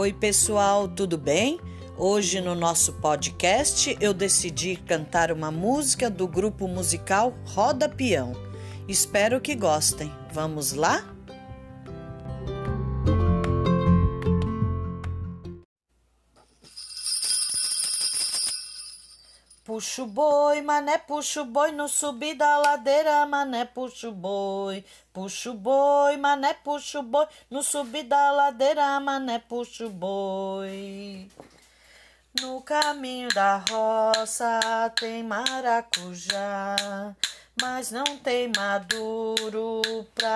Oi, pessoal, tudo bem? Hoje no nosso podcast eu decidi cantar uma música do grupo musical Roda Peão. Espero que gostem. Vamos lá? Puxa o boi, mané, puxa o boi, no subir da ladeira, mané, puxa o boi. Puxa o boi, mané, puxa o boi, no subir da ladeira, mané, puxa o boi. No caminho da roça tem maracujá mas não tem maduro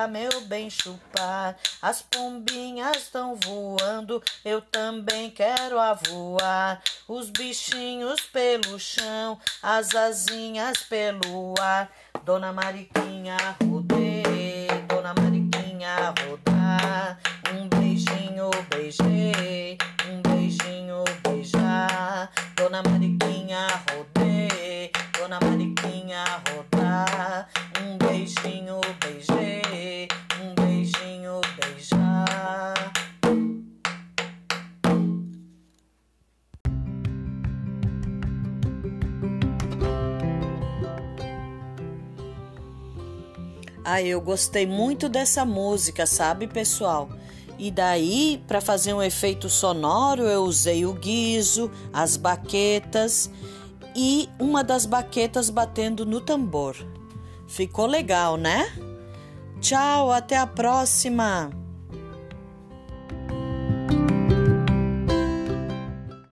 meu bem chupar. As pombinhas estão voando, eu também quero a voar. Os bichinhos pelo chão, as asinhas pelo ar. Dona Mariquinha rodei, Dona Mariquinha rodar. Um beijinho beijei, um beijinho beijar. Dona Mariquinha rodei, Dona Mariquinha rodar. Um beijinho, beijei. Ah, eu gostei muito dessa música, sabe, pessoal? E daí, para fazer um efeito sonoro, eu usei o guiso, as baquetas e uma das baquetas batendo no tambor. Ficou legal, né? Tchau, até a próxima!